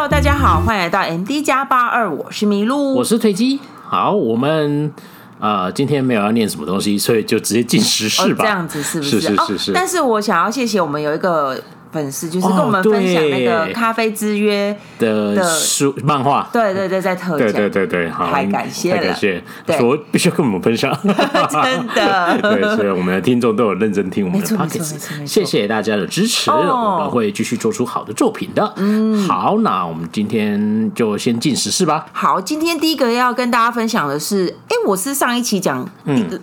Hello，大家好，欢迎来到 MD 加八二，我是麋鹿，我是推机。好，我们啊、呃，今天没有要念什么东西，所以就直接进时事吧。哦、这样子是不是？是是是是、哦。但是我想要谢谢我们有一个。粉丝就是跟我们分享那个《咖啡之约》的书漫画，对对对，在特价，对对对对，好，太感谢了，太感谢，说必须要跟我们分享，真的，对，所以我们的听众都有认真听我们的 podcast，谢谢大家的支持，我们会继续做出好的作品的。嗯，好，那我们今天就先进时事吧。好，今天第一个要跟大家分享的是，哎，我是上一期讲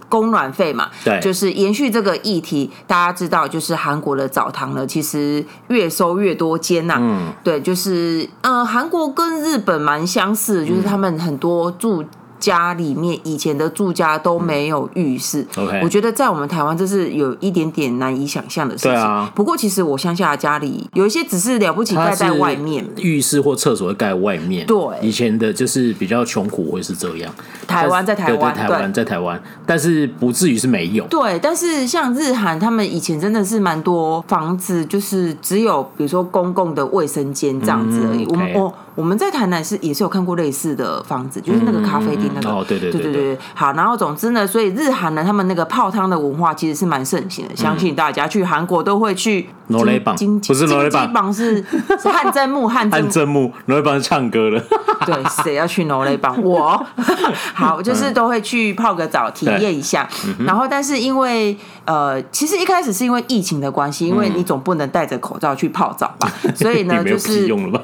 供暖费嘛，对，就是延续这个议题，大家知道，就是韩国的澡堂呢，其实。越收越多间呐、啊，嗯，对，就是呃，韩国跟日本蛮相似的，就是他们很多住。家里面以前的住家都没有浴室，嗯 okay、我觉得在我们台湾这是有一点点难以想象的事情。不过其实我乡下的家里有一些只是了不起盖在外面，浴室或厕所会盖外面。对，以前的就是比较穷苦会是这样。台湾在台湾，台湾在台湾，但是不至于是没有。对，但是像日韩，他们以前真的是蛮多房子，就是只有比如说公共的卫生间这样子而已。嗯 okay、我我我们在台南是也是有看过类似的房子，就是那个咖啡厅。那个、哦，对对对对对，好，然后总之呢，所以日韩呢，他们那个泡汤的文化其实是蛮盛行的，嗯、相信大家去韩国都会去。罗雷榜不是罗雷榜，是是汗蒸木，汗蒸木，罗雷榜是唱歌的。对，谁要去罗雷榜？我好，就是都会去泡个澡，体验一下。然后，但是因为呃，其实一开始是因为疫情的关系，因为你总不能戴着口罩去泡澡吧，所以呢，就是用了吧？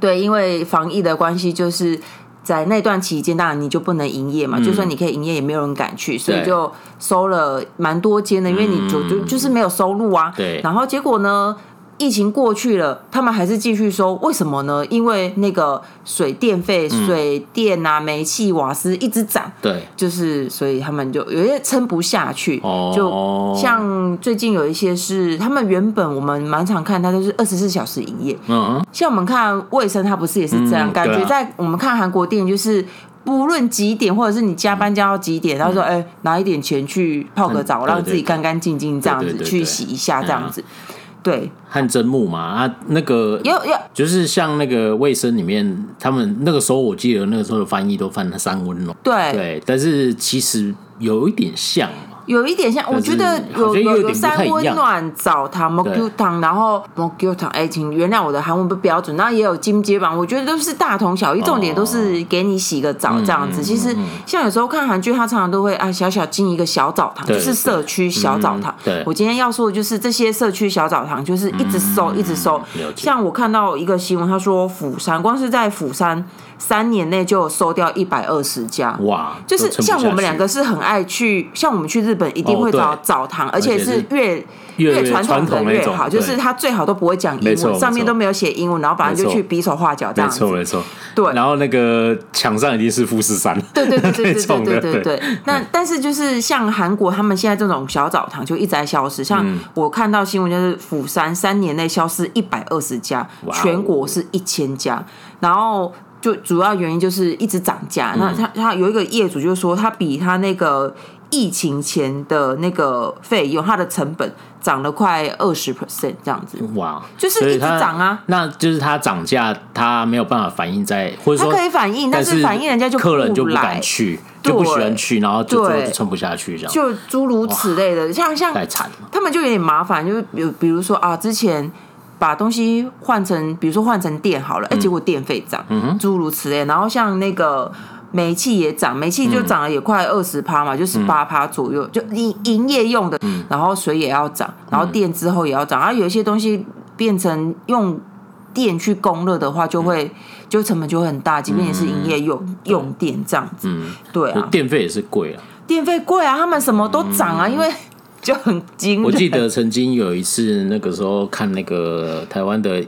对，因为防疫的关系，就是。在那段期间，当然你就不能营业嘛。嗯、就算你可以营业，也没有人敢去，所以就收了蛮多间的，因为你就就就是没有收入啊。对。然后结果呢？疫情过去了，他们还是继续收，为什么呢？因为那个水电费、水电啊、煤气、瓦斯一直涨，对，就是所以他们就有些撑不下去。哦，就像最近有一些是他们原本我们蛮常看，它都是二十四小时营业。嗯，像我们看卫生，它不是也是这样？感觉在我们看韩国电影，就是不论几点，或者是你加班加到几点，他说：“哎，拿一点钱去泡个澡，让自己干干净净这样子去洗一下，这样子。”对，汗蒸木嘛，啊，那个有有，就是像那个卫生里面，他们那个时候我记得那个时候的翻译都翻了三温暖，对。对，但是其实有一点像。有一点像我觉得有有有三温暖澡堂 moq 堂然后 moq 堂哎请原谅我的韩文不标准。然后也有金街吧我觉得都是大同小异重点都是给你洗个澡这样子。其实像有时候看韩剧他常常都会啊小小进一个小澡堂就是社区小澡堂。对。我今天要说的就是这些社区小澡堂就是一直搜一直搜像我看到一个新闻他说釜山光是在釜山三年内就收掉一百二十家。哇就是像我们两个是很爱去像我们去日本一定会找澡堂，而且是越越传统的越好，就是他最好都不会讲英文，上面都没有写英文，然后反正就去比手画脚这样子，没错没错。对，然后那个墙上一定是富士山，对对对对对对对对对。那但是就是像韩国他们现在这种小澡堂就一直在消失，像我看到新闻就是釜山三年内消失一百二十家，全国是一千家，然后。就主要原因就是一直涨价，那他他有一个业主就说，他比他那个疫情前的那个费用，它的成本涨了快二十 percent 这样子。哇，就是一直涨啊。那就是它涨价，它没有办法反映在，或者说他可以反映，但是反映人家就客人就不敢去，就不喜欢去，然后就就撑不下去这样。就诸如此类的，像像太惨了，他们就有点麻烦，就是比比如说啊，之前。把东西换成，比如说换成电好了，哎、嗯，结果电费涨，诸、如此类。然后像那个煤气也涨，煤气就涨了也快二十趴嘛，嗯、就十八趴左右，就营营业用的。嗯、然后水也要涨，然后电之后也要涨。然后有一些东西变成用电去供热的话，就会、嗯、就成本就会很大，即便也是营业用、嗯、用电这样子。嗯，对啊，电费也是贵啊，电费贵啊，他们什么都涨啊，嗯、因为。就很惊。我记得曾经有一次，那个时候看那个台湾的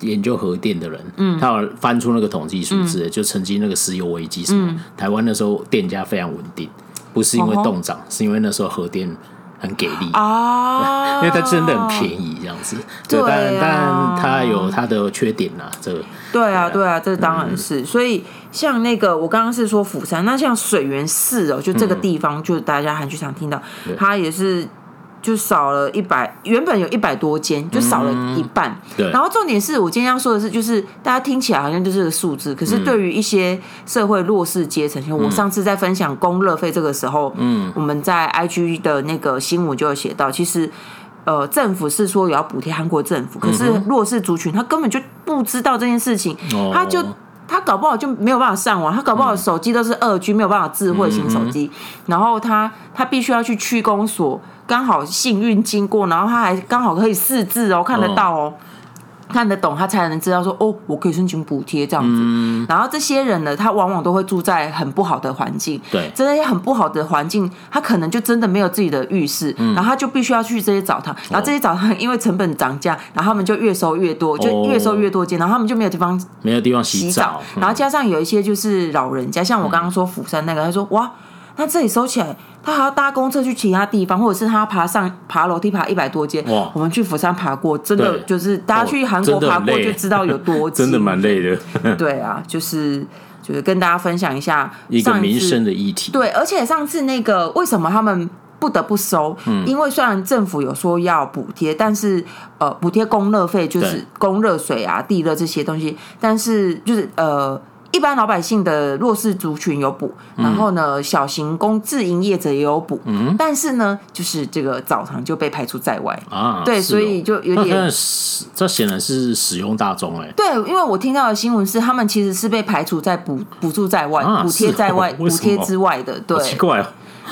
研究核电的人，嗯，他有翻出那个统计数字，嗯、就曾经那个石油危机什么，嗯、台湾那时候电价非常稳定，不是因为动涨，哦、是因为那时候核电很给力。啊，因为它真的很便宜这样子。对，但但它有它的缺点呐，这个。对啊，对啊，这当然是。嗯、所以像那个我刚刚是说釜山，那像水源寺哦，就这个地方，嗯、就大家韩剧常听到，它也是。就少了一百，原本有一百多间，就少了一半。嗯、对。然后重点是我今天要说的是，就是大家听起来好像就是个数字，可是对于一些社会弱势阶层，嗯、我上次在分享供热费这个时候，嗯，我们在 IG 的那个新闻就有写到，其实呃，政府是说有要补贴韩国政府，可是弱势族群他根本就不知道这件事情，嗯、他就。他搞不好就没有办法上网，他搞不好手机都是二 G，没有办法智慧型手机。然后他他必须要去区公所，刚好幸运经过，然后他还刚好可以识字哦，看得到哦。看得懂，他才能知道说哦，我可以申请补贴这样子。嗯、然后这些人呢，他往往都会住在很不好的环境。对，这些很不好的环境，他可能就真的没有自己的浴室，嗯、然后他就必须要去这些澡堂。然后这些澡堂因为成本涨价，然后他们就越收越多，就越收越多间，然后他们就没有地方没有地方洗澡。洗澡嗯、然后加上有一些就是老人家，像我刚刚说釜山那个，他说哇。那这里收起来，他还要搭公车去其他地方，或者是他爬上爬楼梯爬一百多阶。哇！我们去釜山爬过，真的就是大家去韩国爬过就知道有多 真的蛮累的。对啊，就是就是跟大家分享一下一个民生的议题。对，而且上次那个为什么他们不得不收？嗯，因为虽然政府有说要补贴，但是呃，补贴供热费就是供热水啊、地热这些东西，但是就是呃。一般老百姓的弱势族群有补，然后呢，小型工自营业者也有补，嗯，但是呢，就是这个澡堂就被排除在外啊。对，所以就有点，这显然是使用大众哎。对，因为我听到的新闻是，他们其实是被排除在补补助在外、补贴在外、补贴之外的。对，奇怪哦，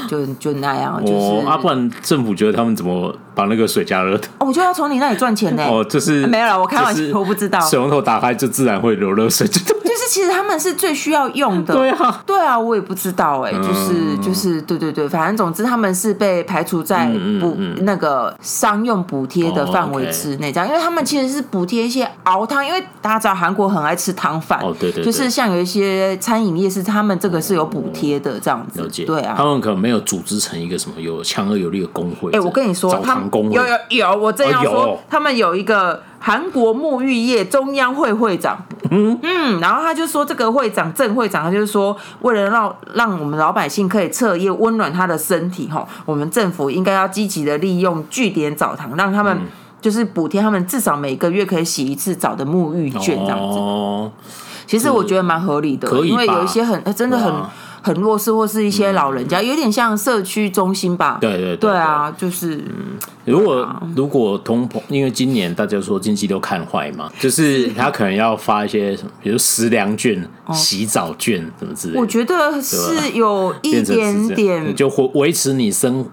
就就那样，就是啊，不然政府觉得他们怎么把那个水加热？哦，我就要从你那里赚钱呢。哦，就是没有了，我开玩笑，我不知道。水龙头打开就自然会流热水。就是其实他们是最需要用的，对啊，对啊，我也不知道哎、欸，就是就是对对对，反正总之他们是被排除在补那个商用补贴的范围之内，这样，因为他们其实是补贴一些熬汤，因为大家知道韩国很爱吃汤饭，哦对对，就是像有一些餐饮业是他们这个是有补贴的这样子，了解，对啊，他们可能没有组织成一个什么有强而有力的工会，哎，我跟你说，他们有有有，我正要说，他们有一个。韩国沐浴业中央会会长，嗯嗯，然后他就说，这个会长郑会长，他就是说，为了让让我们老百姓可以彻夜温暖他的身体，哈，我们政府应该要积极的利用据点澡堂，让他们就是补贴他们至少每个月可以洗一次澡的沐浴券这样子。哦，其实我觉得蛮合理的，因为有一些很真的很。很弱势或是一些老人家，有点像社区中心吧。对对对啊，就是如果如果通膨，因为今年大家说经济都看坏嘛，就是他可能要发一些什么，比如食粮券、洗澡券什么之类的。我觉得是有一点点，就维维持你生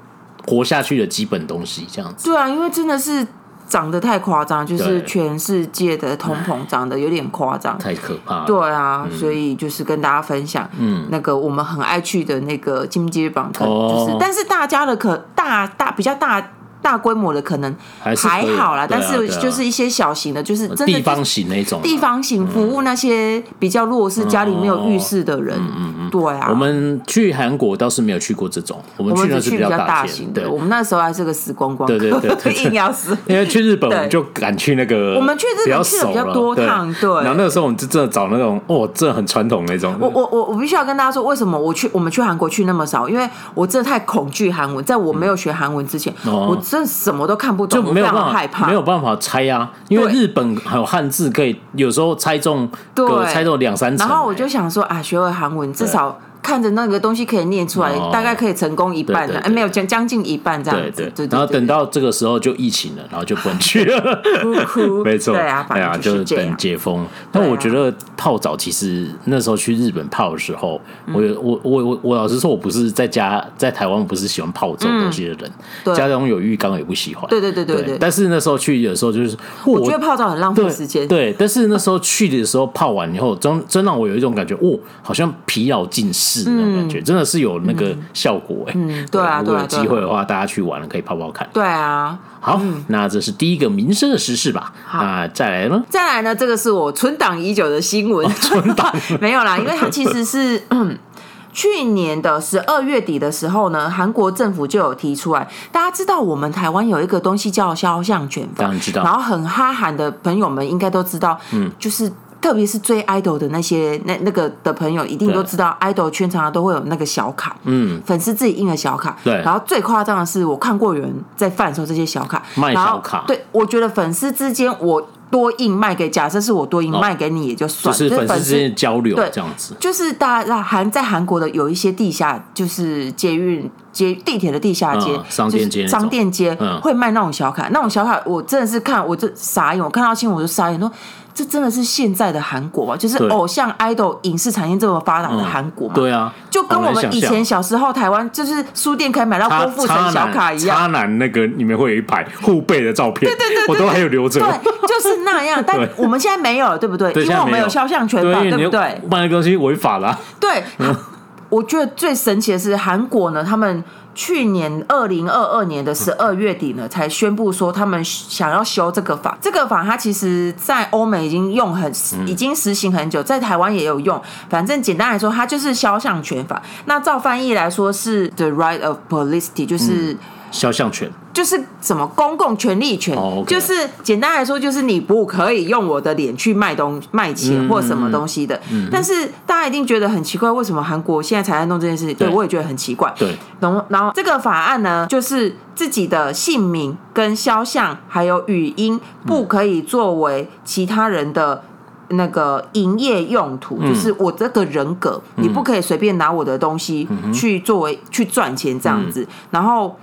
活下去的基本东西这样子。对啊，因为真的是。涨得太夸张，就是全世界的通膨涨得有点夸张，太可怕。对啊，嗯、所以就是跟大家分享，嗯，那个我们很爱去的那个金街榜，就是，哦、但是大家的可大大比较大。大规模的可能还好啦，但是就是一些小型的，就是真的地方型那种地方型服务那些比较弱势、家里没有浴室的人。嗯嗯，对啊。我们去韩国倒是没有去过这种，我们去的是比较大型的。我们那时候还是个死光光，对对 对，硬要死。因为去日本，我们就敢去那个，我们去日本去的比较多趟，对。然后那个时候我们就真的找那种哦，真的很传统那种。我我我我必须要跟大家说，为什么我去我们去韩国去那么少？因为我真的太恐惧韩文，在我没有学韩文之前，我真的什么都看不懂。就没有办法害怕，没有办法猜啊，因为日本还有汉字，可以有时候猜中，对，猜中两三层。然后我就想说啊，学会韩文至少。看着那个东西可以念出来，大概可以成功一半的，哎，没有将将近一半这样子。对对。然后等到这个时候就疫情了，然后就不能去了。没错。对啊，哎呀，就是等解封。但我觉得泡澡其实那时候去日本泡的时候，我我我我我老实说，我不是在家在台湾不是喜欢泡这种东西的人，家中有浴缸也不喜欢。对对对对对。但是那时候去有时候，就是我觉得泡澡很浪费时间。对，但是那时候去的时候泡完以后，真真让我有一种感觉，哦，好像疲劳尽释。是那种感觉，真的是有那个效果哎。嗯，对啊，如果有机会的话，大家去玩了可以泡泡看。对啊，好，那这是第一个民生的时事吧？那，再来呢？再来呢？这个是我存档已久的新闻，存档 没有啦，因为它其实是去年的十二月底的时候呢，韩国政府就有提出来。大家知道我们台湾有一个东西叫肖像权，当然知道。然后很哈韩的朋友们应该都知道，嗯，就是。特别是追 idol 的那些那那个的朋友，一定都知道，idol 圈常常都会有那个小卡，嗯，粉丝自己印的小卡，对。然后最夸张的是，我看过有人在贩售这些小卡，卖小卡。对，我觉得粉丝之间，我多印卖给，假设是我多印卖给你也就算，就是粉丝之间交流，对，这样子。就是大家韩在韩国的有一些地下，就是捷运捷地铁的地下街，商店街，商店街会卖那种小卡，那种小卡我真的是看我这傻眼，我看到新闻我就傻眼说。这真的是现在的韩国吗？就是偶像 idol 影视产业这么发达的韩国吗？对啊，就跟我们以前小时候台湾就是书店可以买到郭富城小卡一样。渣男那个里面会有一排护背的照片，对对对，我都还有留着。对，就是那样。但 我们现在没有了，对不对？因为我们有肖像权法，对不对？卖的东西违法了。对，我觉得最神奇的是韩国呢，他们。去年二零二二年的十二月底呢，才宣布说他们想要修这个法。这个法它其实，在欧美已经用很，已经实行很久，在台湾也有用。反正简单来说，它就是肖像权法。那照翻译来说是 The Right of Publicity，就是。肖像权就是什么公共权利权，oh, okay. 就是简单来说，就是你不可以用我的脸去卖东卖钱或什么东西的。嗯嗯、但是大家一定觉得很奇怪，为什么韩国现在才在弄这件事情？对，对我也觉得很奇怪。对，然后然后这个法案呢，就是自己的姓名跟肖像还有语音不可以作为其他人的那个营业用途，嗯、就是我这个人格，嗯、你不可以随便拿我的东西去作为、嗯、去赚钱这样子，嗯、然后。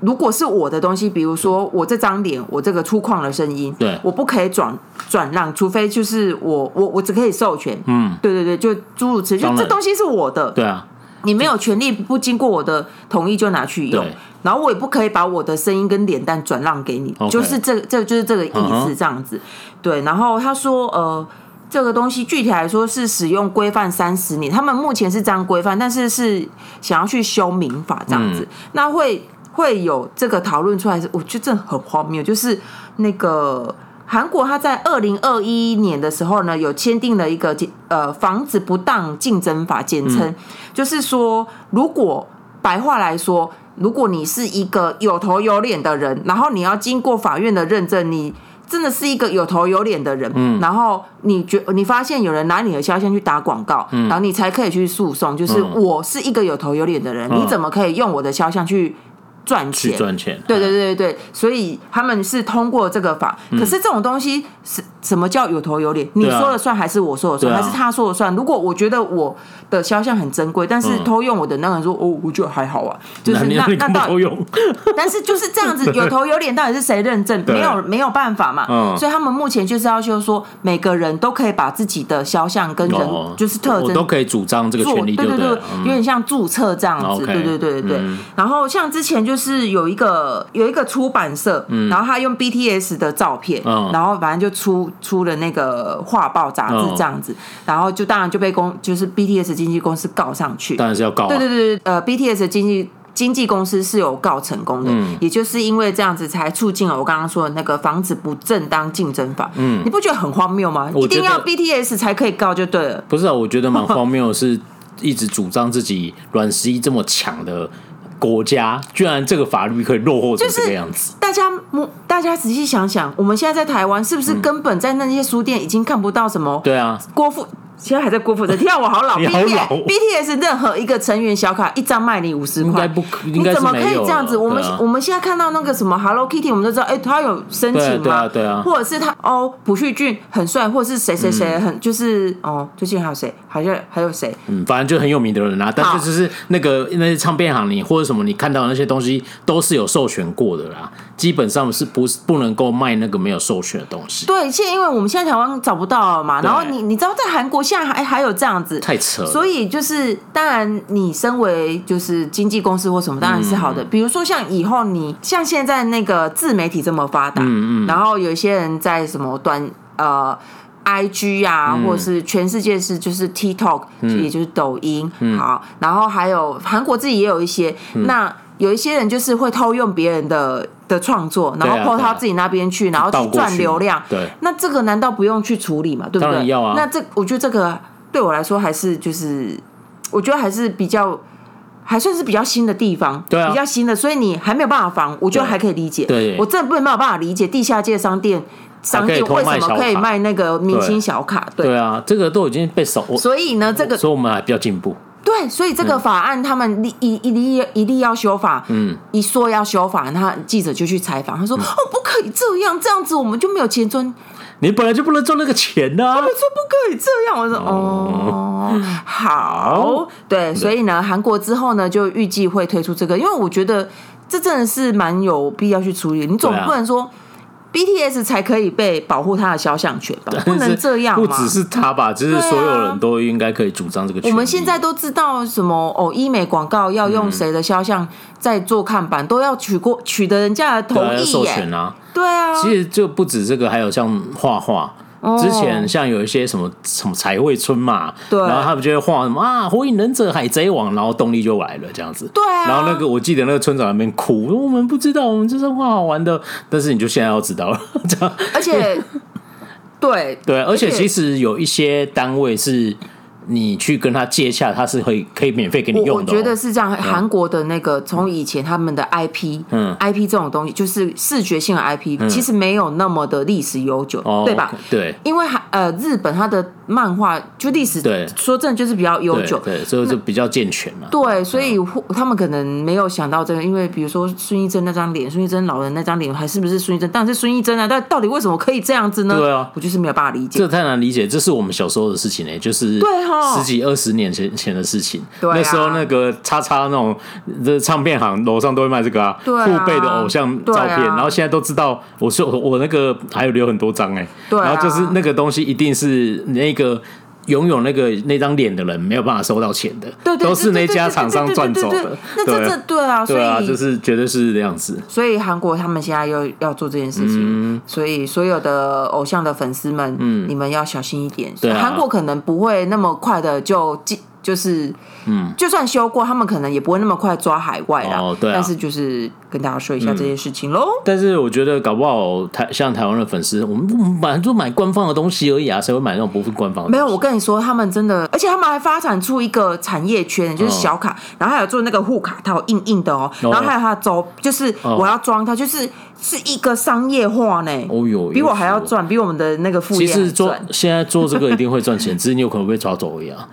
如果是我的东西，比如说我这张脸，我这个粗犷的声音，对，我不可以转转让，除非就是我我我只可以授权，嗯，对对对，就诸如此类，就这东西是我的，对啊，你没有权利不经过我的同意就拿去用，然后我也不可以把我的声音跟脸蛋转让给你，就是这这就是这个意思这样子，对，然后他说呃，这个东西具体来说是使用规范三十年，他们目前是这样规范，但是是想要去修民法这样子，那会。会有这个讨论出来，是我觉得这很荒谬。就是那个韩国，他在二零二一年的时候呢，有签订了一个呃防止不当竞争法，简称、嗯、就是说，如果白话来说，如果你是一个有头有脸的人，然后你要经过法院的认证，你真的是一个有头有脸的人，嗯、然后你觉你发现有人拿你的肖像去打广告，嗯、然后你才可以去诉讼，就是我是一个有头有脸的人，嗯、你怎么可以用我的肖像去？赚钱，赚钱，对对对对对，所以他们是通过这个法。可是这种东西是什么叫有头有脸？你说了算还是我说了算，还是他说了算？如果我觉得我的肖像很珍贵，但是偷用我的那个人说哦，我觉得还好啊，就是那那到。但是就是这样子，有头有脸，到底是谁认证？没有没有办法嘛。所以他们目前就是要求说，每个人都可以把自己的肖像跟人就是特征都可以主张这个权利，对对对，有点像注册这样子，对对对对。对。然后像之前就是有一个有一个出版社，嗯、然后他用 BTS 的照片，嗯、然后反正就出出了那个画报杂志这样子，嗯、然后就当然就被公就是 BTS 经纪公司告上去，当然是要告、啊，对对对，呃，BTS 经纪经纪公司是有告成功的，嗯、也就是因为这样子才促进了我刚刚说的那个防止不正当竞争法，嗯，你不觉得很荒谬吗？一定要 BTS 才可以告就对了，不是啊？我觉得蛮荒谬，是一直主张自己软实力这么强的。国家居然这个法律可以落后成这个样子，大家大家仔细想想，我们现在在台湾是不是根本在那些书店已经看不到什么？对啊，郭富。现在还在郭富城，天啊我好老。！B T B T S 任何一个成员小卡一张卖你五十块，应该不，你怎么可以这样子？我们我们现在看到那个什么 Hello Kitty，我们都知道，哎，他有申请吗？对啊，对啊。或者是他哦，朴叙俊很帅，或者是谁谁谁很就是哦，最近还有谁？好像还有谁？嗯，反正就很有名的人啊。但是就是那个那些唱片行，你或者什么，你看到那些东西都是有授权过的啦。基本上是不是不能够卖那个没有授权的东西？对，现在因为我们现在台湾找不到了嘛，然后你你知道在韩国现在还还有这样子，太扯了。所以就是当然，你身为就是经纪公司或什么，当然是好的。嗯、比如说像以后你像现在那个自媒体这么发达，嗯嗯，然后有一些人在什么短呃 IG 啊，嗯、或者是全世界是就是 TikTok，嗯、也就是抖音，嗯、好，然后还有韩国自己也有一些，嗯、那有一些人就是会偷用别人的。的创作，然后抛到自己那边去，然后去赚流量。对，那这个难道不用去处理吗？对不对？要啊。那这我觉得这个对我来说还是就是，我觉得还是比较还算是比较新的地方，对啊，比较新的，所以你还没有办法防，我觉得还可以理解。对，我真的没有办法理解地下街商店商店为什么可以卖那个明星小卡？对，对啊，这个都已经被守。所以呢，这个所以我们还比较进步。对，所以这个法案他们一一一定一定要修法。嗯，一说要修法，那记者就去采访，他说：“哦，不可以这样，这样子我们就没有钱赚。你本来就不能赚那个钱呐。”他们说不可以这样，我说：“哦，好。”对，所以呢，韩国之后呢，就预计会推出这个，因为我觉得这真的是蛮有必要去处理。你总不能说。BTS 才可以被保护他的肖像权吧？不能这样，不只是他吧，就是所有人都应该可以主张这个权。我们现在都知道什么哦，医美广告要用谁的肖像在做看板，都要取过取得人家的同意授权啊。对啊，其实就不止这个，还有像画画。之前像有一些什么什么彩绘村嘛，对，然后他们就会画什么啊，火影忍者、海贼王，然后动力就来了这样子。对啊，然后那个我记得那个村长那边哭，我们不知道，我们就是画好玩的，但是你就现在要知道了，这样。而且，对 对，而且其实有一些单位是。你去跟他接洽，他是会可以免费给你用的。我觉得是这样，韩国的那个从以前他们的 IP，嗯，IP 这种东西就是视觉性的 IP，其实没有那么的历史悠久，对吧？对，因为韩呃日本它的漫画就历史，对，说真的就是比较悠久，对，所以就比较健全嘛。对，所以他们可能没有想到这个，因为比如说孙艺珍那张脸，孙艺珍老人那张脸还是不是孙艺珍？但是孙艺珍啊，但到底为什么可以这样子呢？对啊，我就是没有办法理解，这太难理解，这是我们小时候的事情呢，就是对哈。十几二十年前前的事情，那时候那个叉叉那种这唱片行楼上都会卖这个啊，父辈的偶像照片，然后现在都知道，我说我那个还有留很多张哎，然后就是那个东西一定是那个。拥有那个那张脸的人没有办法收到钱的，对，都是那家厂商赚走的。那这这对啊，对啊，就是绝对是这样子。所以韩国他们现在又要做这件事情，所以所有的偶像的粉丝们，嗯，你们要小心一点。韩国可能不会那么快的就进。就是，嗯，就算修过，他们可能也不会那么快抓海外啦。哦，对啊。但是就是跟大家说一下这件事情喽。但是我觉得搞不好台像台湾的粉丝，我们我们本来就买官方的东西而已啊，谁会买那种不是官方的？没有，我跟你说，他们真的，而且他们还发展出一个产业圈，就是小卡，然后还有做那个护卡套，硬硬的哦，然后还有它的周，就是我要装它，就是是一个商业化呢。哦哟，比我还要赚，比我们的那个副业。其实做 现在做这个一定会赚钱，只是你有可能被抓走而已啊。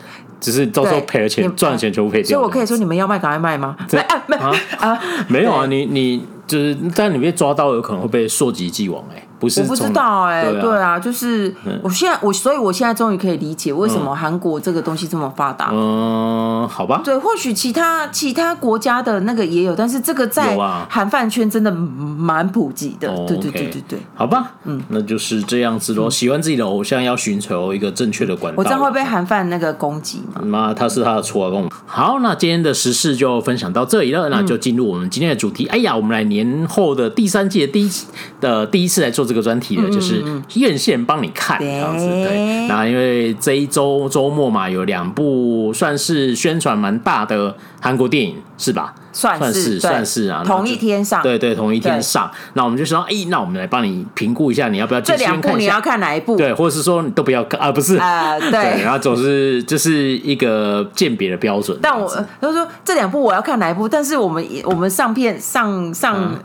只是到时候赔了钱，赚了钱全部赔掉。所以我可以说，你们要卖赶快卖吗？没啊，没啊，没有啊，你你就是，但你被抓到，有可能会被溯及既往哎。不是，我不知道哎、欸，对啊，对啊，就是我现在我，所以我现在终于可以理解为什么韩国这个东西这么发达。嗯，好吧。对，或许其他其他国家的那个也有，但是这个在韩饭圈真的蛮普及的。对对对对对，好吧，嗯，那就是这样子喽。喜欢自己的偶像，要寻求一个正确的管道。我这样会被韩饭那个攻击吗？妈，他是他的错啊！好，那今天的时事就分享到这里了，那就进入我们今天的主题。哎呀，我们来年后的第三季的第一的第一次来做。这个专题的就是院线帮你看这样子，对。那因为这一周周末嘛，有两部算是宣传蛮大的韩国电影，是吧？算是算是啊，同一天上，对对，同一天上。那我们就说，哎，那我们来帮你评估一下，你要不要这两部？你要看哪一部？对，或者是说你都不要看啊？不是啊，对。然后总是就是一个鉴别的标准。但我他说这两部我要看哪一部？但是我们我们上片上上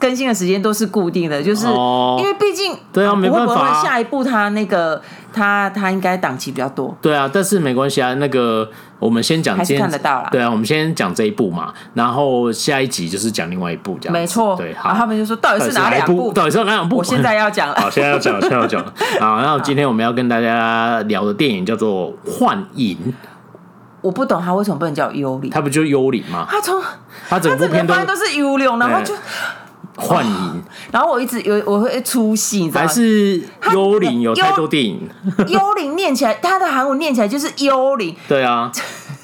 更新的时间都是固定的，就是因为毕竟对啊，没办法，下一部他那个他他应该档期比较多。对啊，但是没关系啊，那个。我们先讲，先看得到了。对啊，我们先讲这一部嘛，然后下一集就是讲另外一部，这样没错。对，好，然后他们就说到底是哪两部？到底是哪两部？我现在要讲了。好，现在要讲，现在要讲。好，然后今天我们要跟大家聊的电影叫做《幻影》。我不懂他为什么不能叫幽灵？他不就是幽灵吗？他从他整部片都是幽灵，然后就。幻影，然后我一直有我会出戏，你知道吗？还是幽灵有太多电影，幽灵念起来，它的韩文念起来就是幽灵。对啊。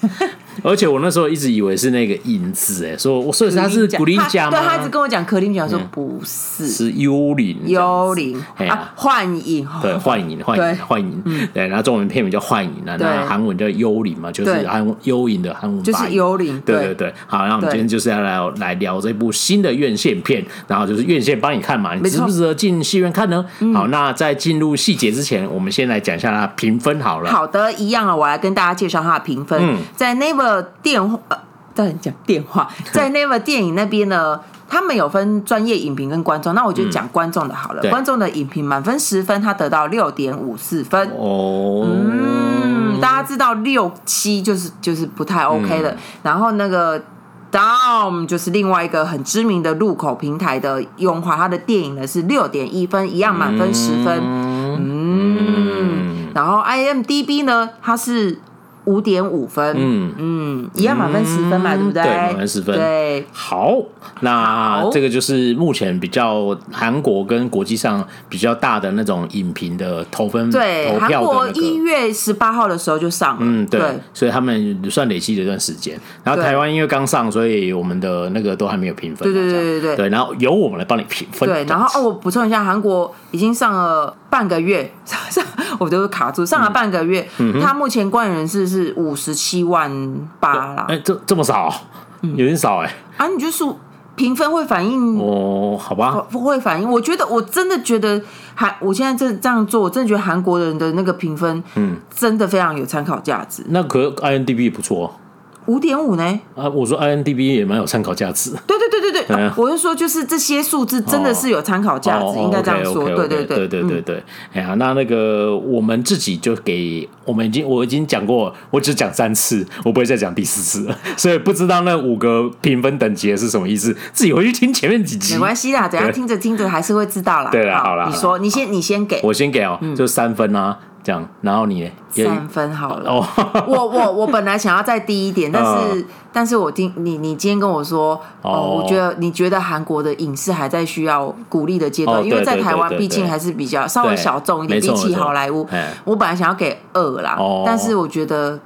而且我那时候一直以为是那个影子，哎，说我说他是古灵家吗？对，他一直跟我讲克林讲说不是，是幽灵，幽灵。啊，幻影，对，幻影，幻影，幻影，对，然后中文片名叫幻影啊，那韩文叫幽灵嘛，就是韩幽影的韩文，就是幽灵，对对。对。好，那我们今天就是要来来聊这部新的院线片，然后就是院线帮你看嘛，你值不值得进戏院看呢？好，那在进入细节之前，我们先来讲一下它评分好了。好的，一样啊，我来跟大家介绍它的评分，在电话呃，在讲电话，在 Naver 电影那边呢，他们有分专业影评跟观众，那我就讲观众的好了。观众的影评满分十分，他得到六点五四分。哦，嗯，大家知道六七就是就是不太 OK 的。然后那个 Dom 就是另外一个很知名的入口平台的用华，他的电影呢是六点一分，一样满分十分。嗯，然后 IMDB 呢，它是。五点五分，嗯嗯，一样满分十分嘛，对不对？对，满分十分。对，好，那这个就是目前比较韩国跟国际上比较大的那种影评的投分，对，投票的。韩国一月十八号的时候就上了，嗯，对，所以他们算累积了一段时间。然后台湾因为刚上，所以我们的那个都还没有评分。对对对对对。对，然后由我们来帮你评分。对，然后哦，我补充一下，韩国已经上了半个月，上我都卡住，上了半个月，嗯他目前观影人次。是五十七万八啦，哎，这这么少，有点少哎。啊，你就是评分会反映哦？好吧，不会反映。我觉得，我真的觉得韩，我现在这这样做，我真的觉得韩国人的那个评分，嗯，真的非常有参考价值。那可 INDB 也不错。五点五呢？啊，我说 INDB 也蛮有参考价值。对对对对对，我是说，就是这些数字真的是有参考价值，应该这样说。对对对对对对对。哎呀，那那个我们自己就给我们已经我已经讲过，我只讲三次，我不会再讲第四次了，所以不知道那五个评分等级是什么意思，自己回去听前面几集。没关系啦，等下听着听着还是会知道啦。对啦，好啦，你说，你先你先给，我先给哦，就三分啊。这样，然后你三分好了。哦，我我我本来想要再低一点，但是但是我听你你今天跟我说，哦，我觉得你觉得韩国的影视还在需要鼓励的阶段，因为在台湾毕竟还是比较稍微小众一点，比起好莱坞。我本来想要给二啦，但是我觉得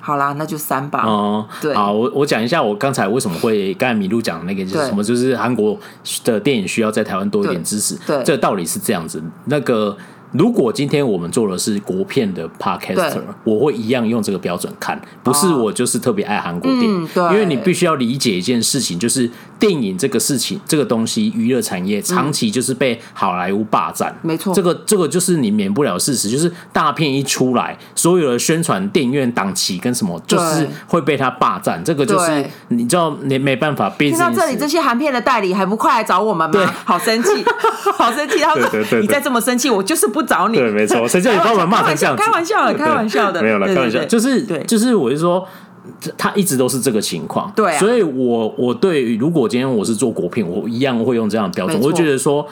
好啦，那就三吧。哦，对，好，我我讲一下我刚才为什么会刚才米露讲的那个就是什么，就是韩国的电影需要在台湾多一点支持。对，这个道理是这样子，那个。如果今天我们做的是国片的 Podcaster，我会一样用这个标准看，不是我就是特别爱韩国电影，因为你必须要理解一件事情，就是电影这个事情，这个东西，娱乐产业长期就是被好莱坞霸占，没错，这个这个就是你免不了事实，就是大片一出来，所有的宣传、电影院档期跟什么，就是会被他霸占，这个就是你知道你没办法。听到这里，这些韩片的代理还不快来找我们吗？好生气，好生气！他说：“你再这么生气，我就是不。”找你对，没错，谁叫你把我们骂成这样子？开玩笑的，开玩笑的，没有了，开玩笑，就是，就是，我就说，他一直都是这个情况，对，所以我我对，如果今天我是做国片，我一样会用这样的标准，我会觉得说，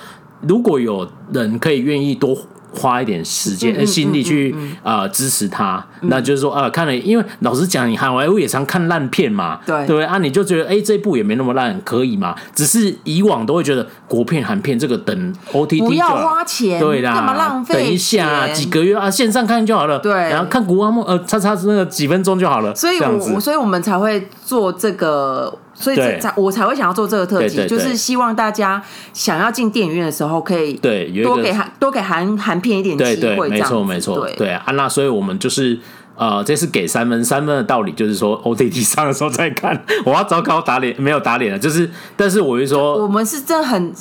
如果有人可以愿意多。花一点时间、心力去啊支持他，那就是说啊，看了，因为老实讲，你好莱坞也常看烂片嘛，对对不对啊？你就觉得哎，这部也没那么烂，可以嘛？只是以往都会觉得国片、韩片这个等 OTT 不要花钱，对啦，干嘛浪费？等一下几个月啊，线上看就好了，对，然后看古阿莫呃，差差那个几分钟就好了。所以我所以我们才会做这个。所以才我才会想要做这个特辑，就是希望大家想要进电影院的时候，可以对多给韩多给韩韩片一点机会，没错没错，对啊，那所以我们就是呃，这是给三分，三分的道理就是说，OTT 上的时候再看，我要糟糕打脸没有打脸了，就是，但是我就说，我们是真的很。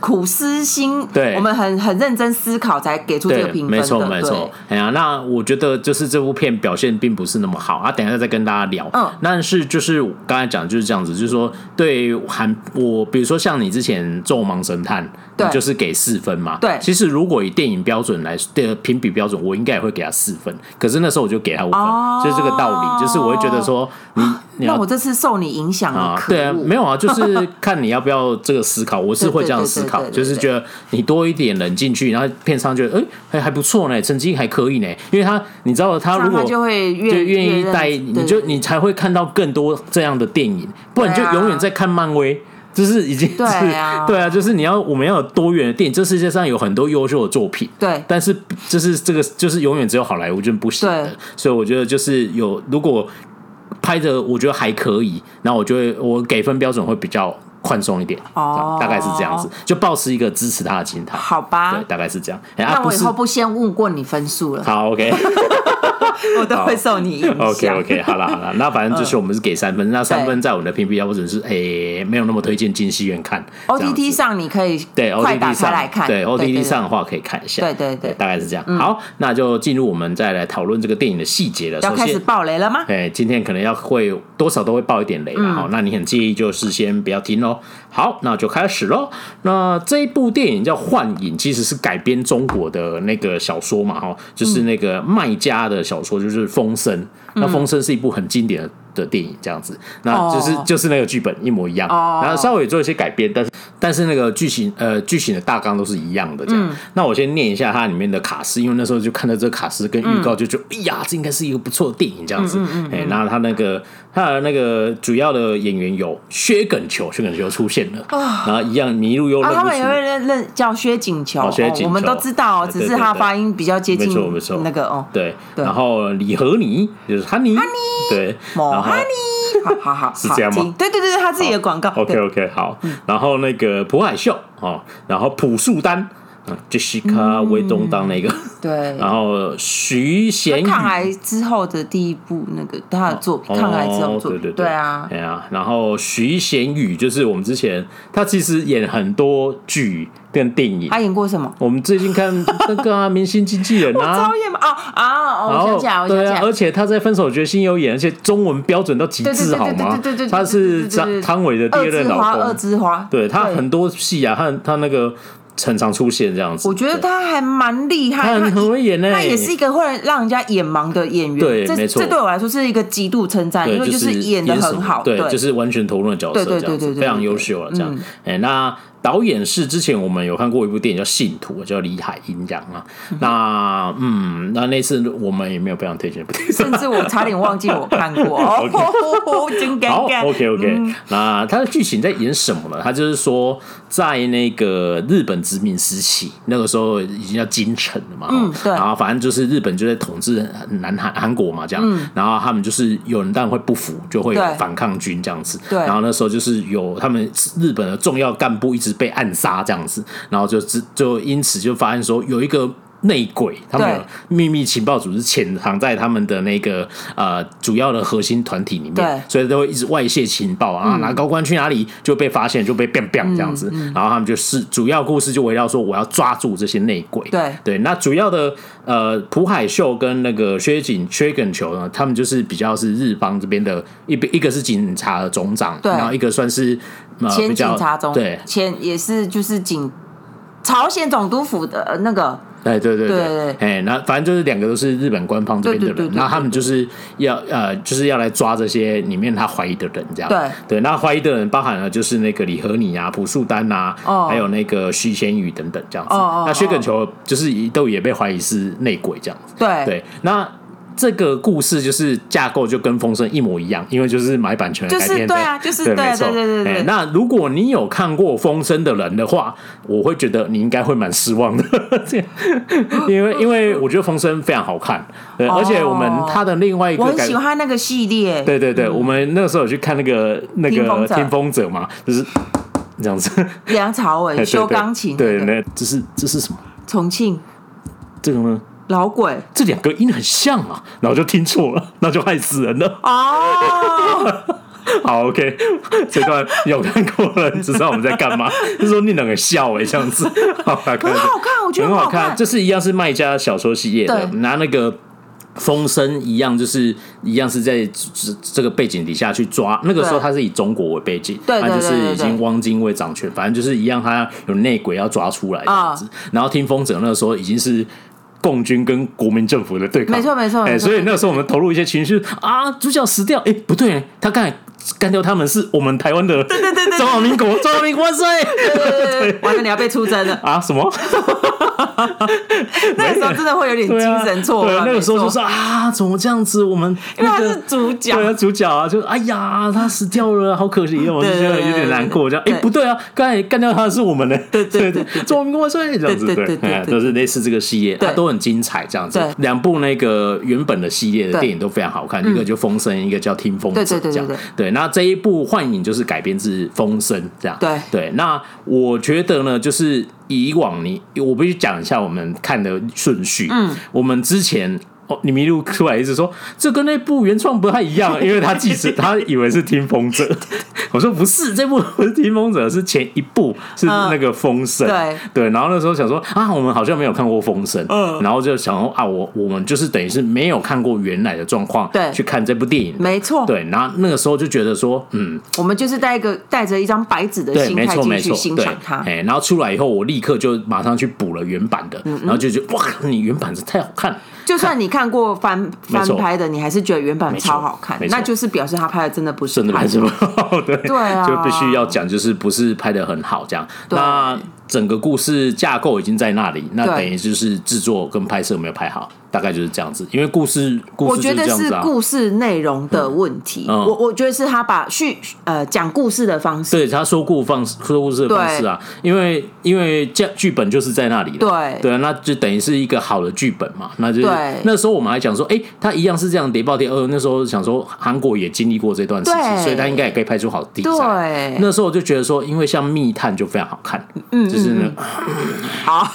苦思心，对，我们很很认真思考才给出这个评分的。没错，没错。哎呀，那我觉得就是这部片表现并不是那么好啊。等一下再跟大家聊。嗯，但是就是刚才讲就是这样子，就是说对韩我，比如说像你之前《咒盲神探》，对，就是给四分嘛。对，其实如果以电影标准来的评比标准，我应该也会给他四分。可是那时候我就给他五分，就是这个道理，就是我会觉得说你。那我这次受你影响啊？对啊，没有啊，就是看你要不要这个思考。我是会这样思考，就是觉得你多一点人进去，然后片商觉得哎还还不错呢，成绩还可以呢。因为他你知道他如果就会越就愿意带，你就你才会看到更多这样的电影，不然你就永远在看漫威，就是已经是对啊，对啊，就是你要我们要有多元的电影，这世界上有很多优秀的作品，对，但是就是这个就是永远只有好莱坞就不行的，所以我觉得就是有如果。拍的我觉得还可以，然后我就会我给分标准会比较宽松一点，哦，大概是这样子，就保持一个支持他的心态，好吧？对，大概是这样。那我以后不先问过你分数了。好，OK。我都会受你影响。OK OK，好了 好了，那反正就是我们是给三分，嗯、那三分在我们的评比或者是，哎、欸，没有那么推荐进戏院看。OTT 上你可以对 OTT 上来看，对 OTT 上的话可以看一下。对对对，对，大概是这样。嗯、好，那就进入我们再来讨论这个电影的细节了。要开始爆雷了吗？哎，今天可能要会多少都会爆一点雷了。好、嗯，那你很介意就事先不要听喽。好，那就开始喽。那这一部电影叫《幻影》，其实是改编中国的那个小说嘛，哈，就是那个麦家的小说，就是《风声》。那《风声》是一部很经典的。的电影这样子，那就是、oh. 就是那个剧本一模一样，oh. 然后稍微做一些改编，但是但是那个剧情呃剧情的大纲都是一样的这样。嗯、那我先念一下它里面的卡司，因为那时候就看到这个卡司跟预告，就觉得、嗯、哎呀，这应该是一个不错的电影这样子。哎、嗯嗯嗯，然后他那个他的那个主要的演员有薛耿球，薛耿球出现了，oh. 然后一样迷路又认、啊、他们也会认认叫薛景球，哦，薛景求，我们都知道，只是他发音比较接近没错没错。那个哦。对，对，然后李和妮就是哈尼哈尼对，然后哈尼。好好好，是这样吗？对对对，他自己的广告。OK OK，好。然后那个朴海秀哦，然后朴树丹，杰西卡韦东当那个。对。然后徐贤宇，抗癌之后的第一部那个他的作品，抗癌之后作品。对对对啊，对啊。然后徐贤宇就是我们之前他其实演很多剧。跟电影，他演过什么？我们最近看 那个啊，《明星经纪人》啊，超演啊啊！我想起来，我想起来，而且他在《分手决心》有演，而且中文标准到极致，好吗？对对对，他是张汤唯的第二任老公，二枝花。对他很多戏啊，他他那个常常出现这样子。我觉得他还蛮厉害，他很会演呢。他也是一个会让人家眼盲的演员。对，没错，这对我来说是一个极度称赞，因为就是演的很好，对，就是完全投入的角色，对，对，对非常优秀了。这样，哎，那。导演是之前我们有看过一部电影叫《信徒》，叫李海英这样啊。那嗯，那那次我们也没有非常推荐甚至我差点忘记我看过。好，OK OK。那他的剧情在演什么呢？他就是说，在那个日本殖民时期，那个时候已经叫京城了嘛。嗯，对。然后反正就是日本就在统治南韩韩国嘛，这样。然后他们就是有人当然会不服，就会有反抗军这样子。对。然后那时候就是有他们日本的重要干部一直。被暗杀这样子，然后就就就因此就发现说有一个内鬼，他们的秘密情报组织潜藏在他们的那个呃主要的核心团体里面，所以都会一直外泄情报啊，拿高官去哪里就被发现就被 biang biang 这样子，然后他们就是主要故事就围绕说我要抓住这些内鬼，对。对，那主要的呃朴海秀跟那个薛景薛耿球呢，他们就是比较是日方这边的一一个是警察的总长，然后一个算是。前警察总对，前也是就是警朝鲜总督府的那个，哎对对对。对，哎那反正就是两个都是日本官方这边的人，然后他们就是要呃就是要来抓这些里面他怀疑的人这样，对。对，那怀疑的人包含了就是那个李和你啊、朴树丹啊，还有那个徐贤宇等等这样子，那薛耿球就是都也被怀疑是内鬼这样子，对。对那。这个故事就是架构就跟《风声》一模一样，因为就是买版权改编的，就是、对啊，就是对，对对对。对。那如果你有看过《风声》的人的话，我会觉得你应该会蛮失望的，因为因为我觉得《风声》非常好看，对，而且我们他的另外一个，我很喜欢那个系列，对对对，我们那个时候有去看那个那个《听风者》嘛，就是这样子，梁朝伟修钢琴，对，那这是这是什么？重庆，这个呢？老鬼，这两个音很像啊，然后就听错了，那就害死人了。哦，好，OK，这段有看过了，你知道我们在干嘛？就是说你两个笑哎，这样子，好看，很好看，我觉得很好看。这是一样是卖家小说系列的，拿那个风声一样，就是一样是在这这个背景底下去抓。那个时候他是以中国为背景，他就是已经汪精卫掌权，反正就是一样，他有内鬼要抓出来这样子。然后听风者那个时候已经是。共军跟国民政府的对抗，没错没错，哎，所以那个时候我们投入一些情绪啊，主角死掉，哎，不对，他刚才干掉他们是我们台湾的，对对对对，中华民国，中华民国万岁，对，完了你要被出征了。啊？什么？那个时候真的会有点精神错乱，那个时候就是啊，怎么这样子？我们 因为他是主角，对啊，主角啊，就哎呀，他死掉了，好可惜，我就觉得有点难过，这样，哎，不对啊，刚才干掉他的是我们呢，对对对，中国万岁，这样子，对对对，都是类似这个系列，它都很精彩，这样子，两部那个原本的系列的电影都非常好看，一个就《风声》，一个叫《听风者》，这样，对，那这一部《幻影》就是改编自《风声》，这样，对。对，那我觉得呢，就是。以往你，我必须讲一下我们看的顺序。嗯，我们之前哦，你迷路出来一直说这跟那部原创不太一样，因为他记实他以为是听风者。我说不是，这部不是听风者，是前一部是那个风声。对。对，然后那时候想说啊，我们好像没有看过风声，嗯，然后就想说啊，我我们就是等于是没有看过原来的状况，对，去看这部电影，没错，对，然后那个时候就觉得说，嗯，我们就是带一个带着一张白纸的心态进去欣赏它，哎，然后出来以后，我立刻就马上去补了原版的，然后就觉得哇，你原版是太好看了。就算你看过翻翻拍的，你还是觉得原版超好看，那就是表示他拍的真的不是真的拍的不好，对。对啊，就必须要讲，就是不是拍的很好这样。那整个故事架构已经在那里，那等于就是制作跟拍摄没有拍好。大概就是这样子，因为故事，故事、啊、我觉得是故事内容的问题。嗯。嗯、我我觉得是他把叙呃讲故事的方式，对他说故方说故事的方式啊，因为因为这剧本就是在那里的，对。对啊，那就等于是一个好的剧本嘛。那就对。那时候我们还讲说，哎、欸，他一样是这样谍报谍二，那时候想说韩国也经历过这段时期，所以他应该也可以拍出好的题材。对，那时候我就觉得说，因为像密探就非常好看，嗯，就是呢，好，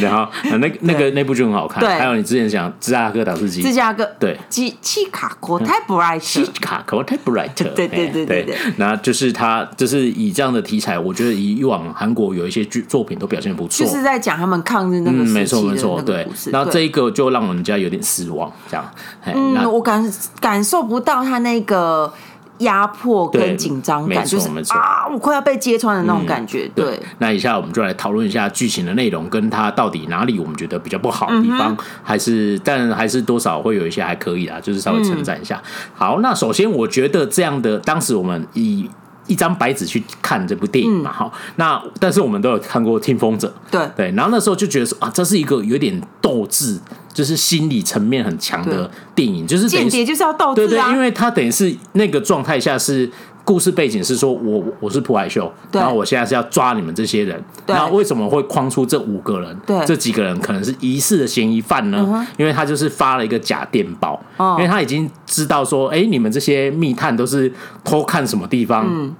然后那那个那部就很好。对，还有你之前讲芝加哥打字机，芝加哥对，机气卡口太 bright，气卡口太 bright，对对对对对。那就是他，就是以这样的题材，我觉得以往韩国有一些剧作品都表现不错，就是在讲他们抗日那个时期的那个故事。然后这一个就让人家有点失望，这样。嗯，我感感受不到他那个。压迫跟紧张感，就是啊，我快要被揭穿的那种感觉。对，那以下我们就来讨论一下剧情的内容，跟它到底哪里我们觉得比较不好的地方，还是但还是多少会有一些还可以啦，就是稍微称赞一下。好，那首先我觉得这样的，当时我们以一张白纸去看这部电影嘛，好，那但是我们都有看过《听风者》，对对，然后那时候就觉得说啊，这是一个有点斗智。就是心理层面很强的电影，就是间谍就是要斗智啊，对对，因为他等于是那个状态下是故事背景是说我我是朴海秀，然后我现在是要抓你们这些人，然后为什么会框出这五个人？对，这几个人可能是疑似的嫌疑犯呢？因为他就是发了一个假电报，因为他已经知道说，哎，你们这些密探都是偷看什么地方。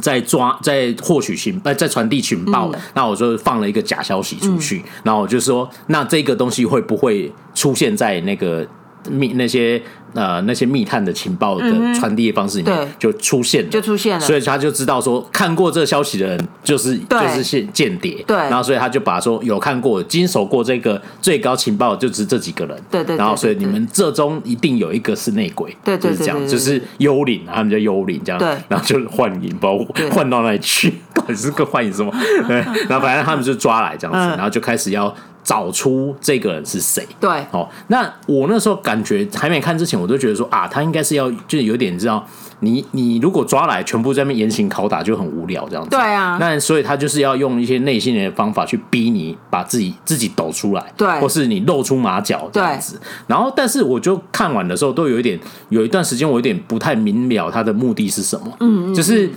在抓，在获取情，呃，在传递情报。嗯、那我就放了一个假消息出去，嗯、然后我就说，那这个东西会不会出现在那个密那些？呃，那些密探的情报的传递的方式里面就出现了，就出现了，所以他就知道说，看过这个消息的人就是就是间间谍，对，然后所以他就把说有看过、经手过这个最高情报就是这几个人，对对，然后所以你们这中一定有一个是内鬼，对，就是这样，就是幽灵，他们叫幽灵这样，对，然后就幻影，包括换到那里去，到底是个幻影什么？对，然后反正他们就抓来这样子，然后就开始要找出这个人是谁，对，哦，那我那时候感觉还没看之前。我都觉得说啊，他应该是要就是有点知道你你如果抓来全部在那边严刑拷打就很无聊这样子。对啊，那所以他就是要用一些内心的方法去逼你把自己自己抖出来，对，或是你露出马脚这样子。然后，但是我就看完的时候都有一点有一段时间我有点不太明了他的目的是什么，嗯，嗯，就是。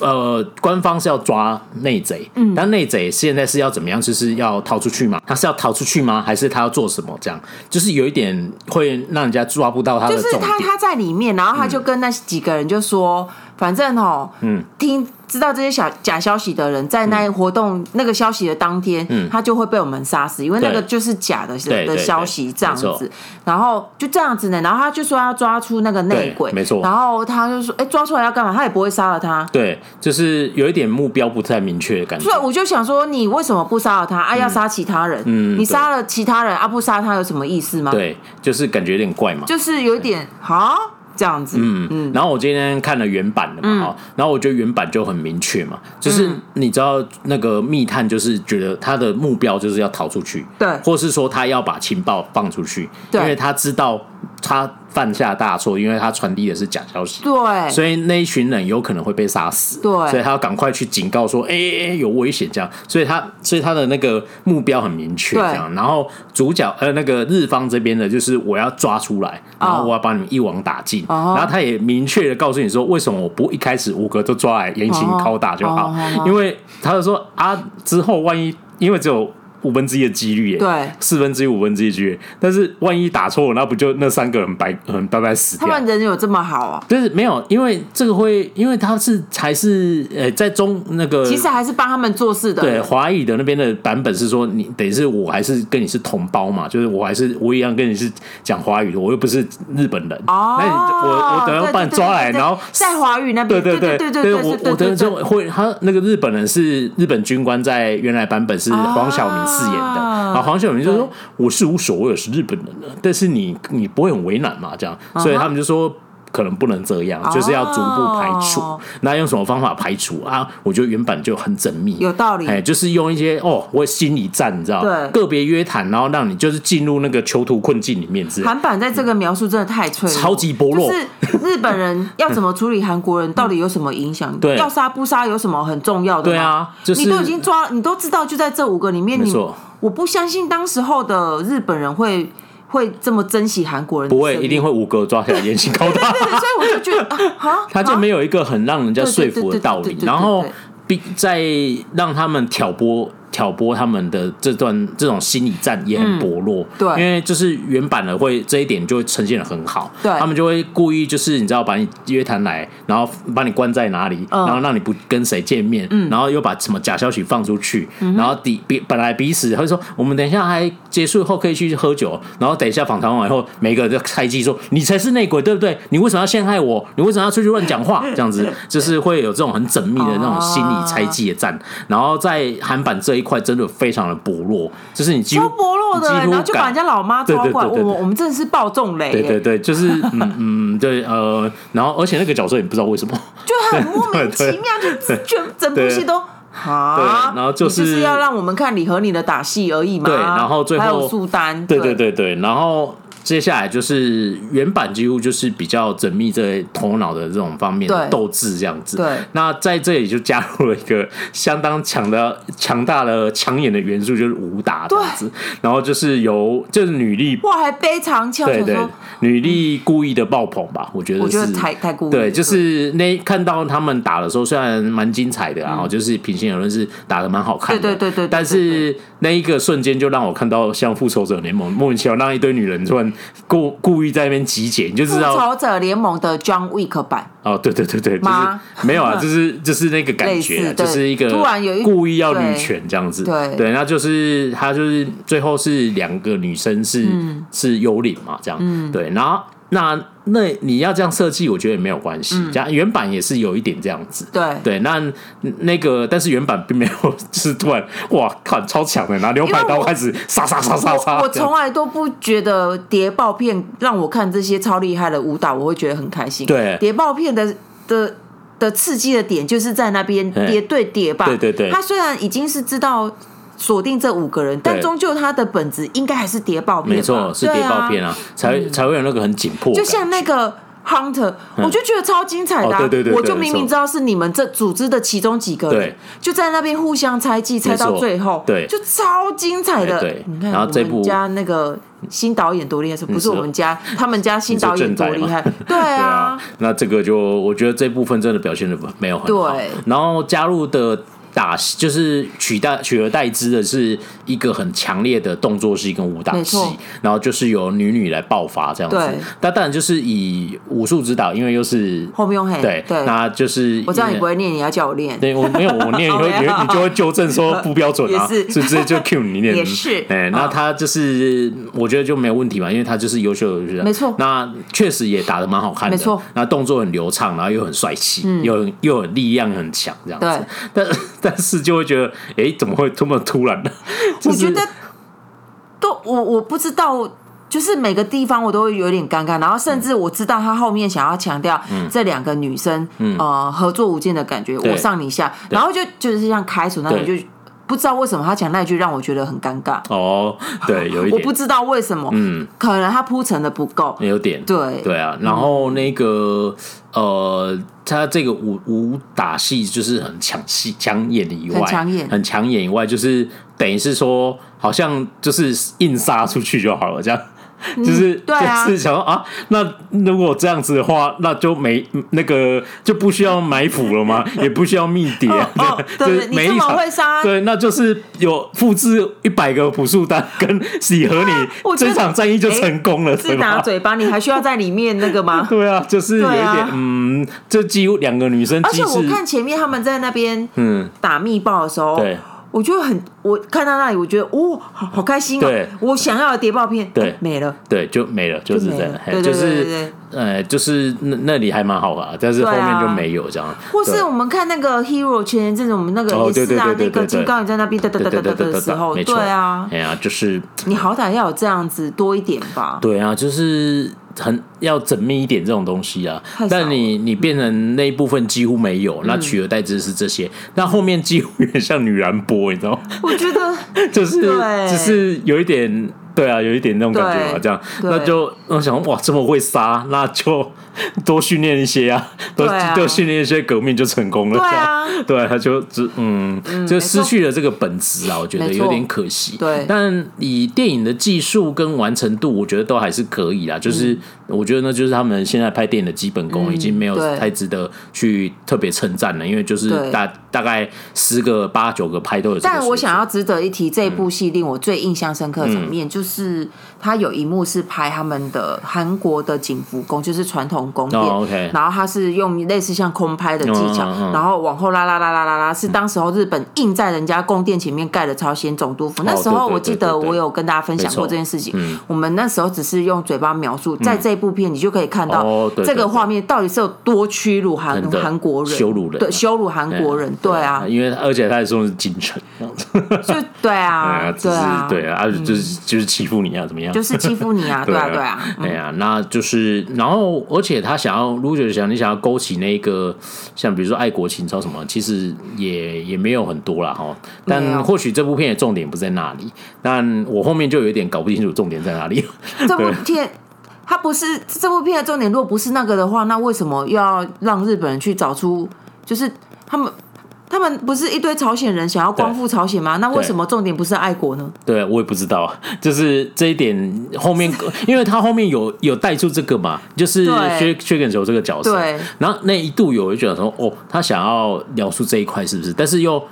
呃，官方是要抓内贼，嗯，但内贼现在是要怎么样？就是要逃出去吗？他是要逃出去吗？还是他要做什么？这样就是有一点会让人家抓不到他的。就是他他在里面，然后他就跟那几个人就说，反正哦，嗯，听。知道这些小假消息的人，在那活动那个消息的当天，嗯他就会被我们杀死，因为那个就是假的的消息，这样子。然后就这样子呢，然后他就说要抓出那个内鬼，没错。然后他就说，哎，抓出来要干嘛？他也不会杀了他。对，就是有一点目标不太明确的感觉。所以我就想说，你为什么不杀了他？啊，要杀其他人？嗯，你杀了其他人啊，不杀他有什么意思吗？对，就是感觉有点怪嘛。就是有点好。这样子，嗯嗯，然后我今天看了原版的嘛，哈，然后我觉得原版就很明确嘛，就是你知道那个密探就是觉得他的目标就是要逃出去，对，或是说他要把情报放出去，对，因为他知道他。犯下大错，因为他传递的是假消息，对，所以那一群人有可能会被杀死，对，所以他要赶快去警告说，哎、欸、哎，有危险。这样，所以他所以他的那个目标很明确这样，然后主角呃那个日方这边的就是我要抓出来，然后我要把你们一网打尽，oh. 然后他也明确的告诉你说，为什么我不一开始五个都抓来严刑拷打就好，oh. Oh. 因为他就说啊之后万一因为只有。五分之一的几率耶，对，四分之一五分之一几率，但是万一打错了，那不就那三个人白很白白死掉？他们人有这么好啊？就是没有，因为这个会，因为他是还是呃在中那个，其实还是帮他们做事的。对，华语的那边的版本是说，你等于是我还是跟你是同胞嘛，就是我还是我一样跟你是讲华语的，我又不是日本人。哦，那你我我等下把你抓来，然后在华语那边，对对对对对对，我我等下就会他那个日本人是日本军官，在原来版本是黄晓明饰演的，然后黄晓明就说我是无所谓，我是日本人的，但是你你不会很为难嘛？这样，所以他们就说。可能不能这样，就是要逐步排除。Oh. 那用什么方法排除啊？我觉得原版就很缜密，有道理。哎，就是用一些哦，我心理战，你知道？对，个别约谈，然后让你就是进入那个囚徒困境里面。韩版在这个描述真的太脆弱，超级薄弱。就是日本人要怎么处理韩国人，到底有什么影响？对，要杀不杀有什么很重要的？对啊，就是你都已经抓，你都知道，就在这五个里面，你我不相信当时候的日本人会。会这么珍惜韩国人？不会，一定会五个抓起来严刑拷打。所以我就觉得，啊，他就没有一个很让人家说服的道理，然后并在让他们挑拨。挑拨他们的这段这种心理战也很薄弱，嗯、对，因为就是原版的会这一点就会呈现的很好，对，他们就会故意就是你知道把你约谈来，然后把你关在哪里，嗯、然后让你不跟谁见面，嗯、然后又把什么假消息放出去，嗯、然后彼彼本来彼此会说我们等一下还结束后可以去喝酒，然后等一下访谈完以后，每个人就猜忌说你才是内鬼对不对？你为什么要陷害我？你为什么要出去乱讲话？这样子就是会有这种很缜密的那种心理猜忌的战，然后在韩版这一。块真的非常的薄弱，就是你几乎超薄弱的，然后就把人家老妈抓过来，我我们真的是爆重雷，对对对，就是嗯嗯对呃，然后而且那个角色也不知道为什么，就很莫名其妙，就全整部戏都啊，然后就是就是要让我们看你和你的打戏而已嘛，对，然后最后还有苏丹，对对对对，然后。接下来就是原版，几乎就是比较缜密在头脑的这种方面的斗志这样子。对，那在这里就加入了一个相当强的、强大的抢眼的元素，就是武打这样子。然后就是由就是女力哇，还背长枪，对对，女力故意的爆棚吧？我觉得是，我觉得太太故意。对，就是那看到他们打的时候，虽然蛮精彩的，然后就是平心而论是打的蛮好看的，对对对对。但是那一个瞬间就让我看到像复仇者联盟莫名其妙让一堆女人突然。故故意在那边集结，你就知道复仇者联盟的 John Wick 版。哦，对对对对，就是没有啊，就是 就是那个感觉，就是一个突然有一故意要女权这样子，对。对，那就是他就是最后是两个女生是是幽灵嘛，这样，对，然后。那那你要这样设计，我觉得也没有关系。这样原版也是有一点这样子。对对，那那个但是原版并没有，是突然哇靠，超强的，拿牛排刀开始杀杀杀杀杀。我从来都不觉得谍报片让我看这些超厉害的武打，我会觉得很开心。对，谍报片的的的刺激的点就是在那边叠对叠吧。对对对，他虽然已经是知道。锁定这五个人，但终究他的本质应该还是谍报片，没错，是谍报片啊，才才会有那个很紧迫。就像那个 Hunter，我就觉得超精彩的，对对对，我就明明知道是你们这组织的其中几个人，就在那边互相猜忌，猜到最后，对，就超精彩的。对。你看，我们家那个新导演多厉害，是不是我们家他们家新导演多厉害？对啊，那这个就我觉得这部分真的表现的没有很好，然后加入的。打就是取代取而代之的是一个很强烈的动作戏跟武打戏，然后就是由女女来爆发这样子。那当然就是以武术指导，因为又是后面用黑对对，那就是我知道你不会念，你要叫我练。对，我没有我念，你会你就会纠正说不标准啊，是直接就 cue 你念。也是，哎，那他就是我觉得就没有问题嘛，因为他就是优秀的，没错。那确实也打的蛮好看的，没错。那动作很流畅，然后又很帅气，又又有力量很强这样子。但但是就会觉得，哎、欸，怎么会这么突然呢？就是、我觉得都我我不知道，就是每个地方我都会有点尴尬。然后甚至我知道他后面想要强调这两个女生、嗯、呃合作无间的感觉，对我上你下，然后就就是像开除那种就。不知道为什么他讲那句让我觉得很尴尬。哦，对，有一点。我不知道为什么，嗯，可能他铺陈的不够，有点对。对啊。然后那个呃，他这个武武打戏就是很抢戏抢眼的以外，很抢眼，很抢眼以外，就是等于是说好像就是硬杀出去就好了这样。就是、嗯、对啊，就是想说啊，那如果这样子的话，那就没那个就不需要埋伏了吗？也不需要密谍、啊哦哦，对，对，对，你这么会杀，对，那就是有复制一百个朴素丹跟喜和你，这场战役就成功了，是打嘴巴，你还需要在里面那个吗？对啊，就是有一点，啊、嗯，就几乎两个女生，而且我看前面他们在那边嗯打密报的时候，对。我就很，我看到那里，我觉得哦，好好开心哦！对，我想要的谍报片，对，没了，对，就没了，就是这样，对对对对就是呃，就是那那里还蛮好玩，但是后面就没有这样。或是我们看那个 Hero 前前阵子我们那个也是啊，那个金刚也在那边哒哒哒哒哒的时候，对啊，哎呀，就是你好歹要有这样子多一点吧？对啊，就是。很要缜密一点这种东西啊，但你你变成那一部分几乎没有，那取而代之是这些，那、嗯、后面几乎有点像女人播，你知道吗？我觉得 就是只是有一点。对啊，有一点那种感觉嘛，这样，那就我想哇，这么会杀，那就多训练一些啊，多多训练一些革命就成功了。对啊，对，他就只嗯，就失去了这个本质啊，我觉得有点可惜。对，但以电影的技术跟完成度，我觉得都还是可以啦。就是我觉得那就是他们现在拍电影的基本功，已经没有太值得去特别称赞了，因为就是大大概十个八九个拍都有。但我想要值得一提，这一部戏令我最印象深刻的场面就是。他有一幕是拍他们的韩国的景福宫，就是传统宫殿。Oh, okay. 然后他是用类似像空拍的技巧，然后往后拉拉拉拉拉拉，是当时候日本硬在人家宫殿前面盖的朝鲜总督府。那时候我记得我有跟大家分享过这件事情。我们那时候只是用嘴巴描述，在这部片你就可以看到这个画面到底是有多屈辱韩韩国人，羞辱人，对，羞辱韩国人，对啊，因为而且他还说的是京城，就对啊，对啊，对啊，就 是就是。欺负你啊？怎么样？就是欺负你啊！对啊，对啊，对啊。那就是，然后，而且他想要，如果想你想要勾起那个，像比如说爱国情操什么，其实也也没有很多啦哈。但或许这部片的重点不在那里。但我后面就有点搞不清楚重点在哪里。这部片，他不是这部片的重点。如果不是那个的话，那为什么又要让日本人去找出？就是他们。他们不是一堆朝鲜人想要光复朝鲜吗？那为什么重点不是爱国呢？对，我也不知道，就是这一点后面，因为他后面有有带出这个嘛，就是薛薛根球这个角色，对，然后那一度有一觉得说，哦，他想要描述这一块是不是？但是又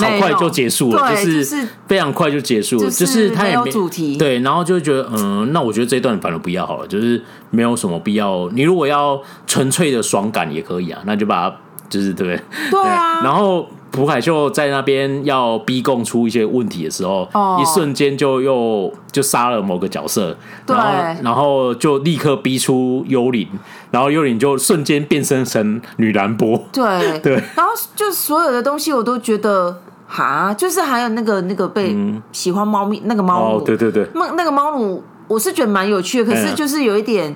好快就结束了，就是非常快就结束了，就是他也没有主题，对，然后就觉得，嗯，那我觉得这一段反而不要好了，就是没有什么必要。你如果要纯粹的爽感也可以啊，那就把它。就是对，对，对啊。然后朴海秀在那边要逼供出一些问题的时候，哦、一瞬间就又就杀了某个角色，然后然后就立刻逼出幽灵，然后幽灵就瞬间变身成女兰波。对。对。然后就所有的东西我都觉得哈，就是还有那个那个被喜欢猫咪、嗯、那个猫奴、哦，对对对，那那个猫奴，我是觉得蛮有趣的，可是就是有一点。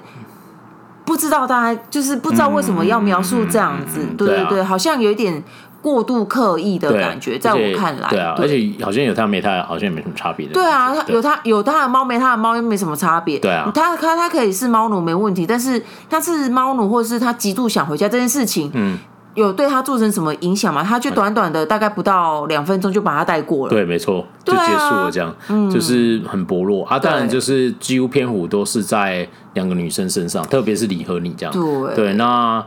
不知道大家就是不知道为什么要描述这样子，嗯嗯嗯、对对对、啊，好像有一点过度刻意的感觉，在我看来，对啊，而且好像有他没他，好像也没什么差别的。对啊，他有他有他的猫没他的猫又没什么差别。对啊，他他他可以是猫奴没问题，但是他是猫奴或者是他极度想回家这件事情，嗯。有对他造成什么影响吗？他就短短的大概不到两分钟就把他带过了。对，没错，就结束了，这样，嗯，就是很薄弱啊。当然，就是几乎篇幅都是在两个女生身上，特别是李和你这样。对，对，那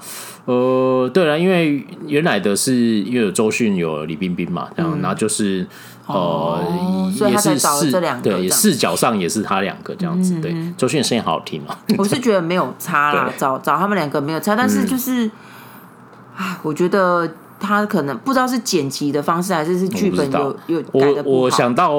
呃，对了，因为原来的是因为有周迅有李冰冰嘛，这样，那、嗯、就是呃，哦、也是视对视角上也是他两个这样子。嗯、对，周迅的声音好好听嘛。我是觉得没有差啦，找找他们两个没有差，但是就是。我觉得他可能不知道是剪辑的方式，还是是剧本有有。我我想到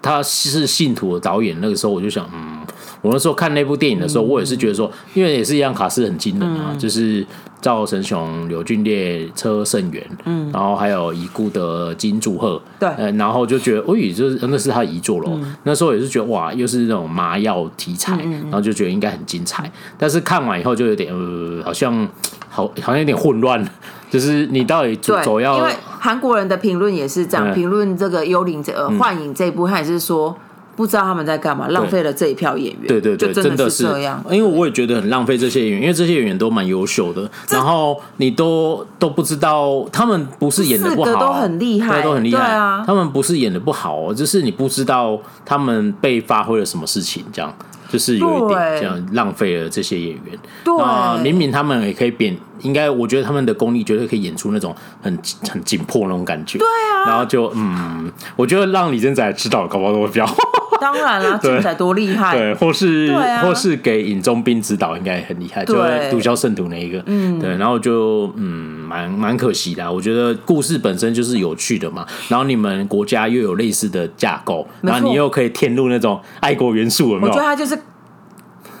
他是信徒的导演，那个时候我就想，嗯，我那时候看那部电影的时候，我也是觉得说，因为也是一样，卡斯很惊人啊，就是赵神雄、柳俊烈、车胜元，嗯，然后还有已故的金柱赫，对，然后就觉得，哦，就是那是他遗作了。那时候也是觉得，哇，又是那种麻药题材，然后就觉得应该很精彩。但是看完以后就有点，呃，好像。好，好像有点混乱，就是你到底主走要？因为韩国人的评论也是这样评论、嗯、这个《幽灵》这呃《幻影》这一部，他也是说不知道他们在干嘛，浪费了这一票演员。对对对，真的是这样。因为我也觉得很浪费这些演员，因为这些演员都蛮优秀的，然后你都都不知道他们不是演的不好，都很厉害，都很厉害啊。他们不是演的不好，就是你不知道他们被发挥了什么事情这样。就是有一点这样浪费了这些演员。对，啊，明明他们也可以变，应该我觉得他们的功力绝对可以演出那种很很紧迫那种感觉。对啊，然后就嗯，我觉得让李正仔知道搞不好都会比较好。当然了，政宰多厉害，对，或是或是给尹宗斌指导，应该很厉害，就毒枭圣徒那一个，嗯，对，然后就嗯，蛮蛮可惜的。我觉得故事本身就是有趣的嘛，然后你们国家又有类似的架构，然后你又可以添入那种爱国元素，有没有？我觉得他就是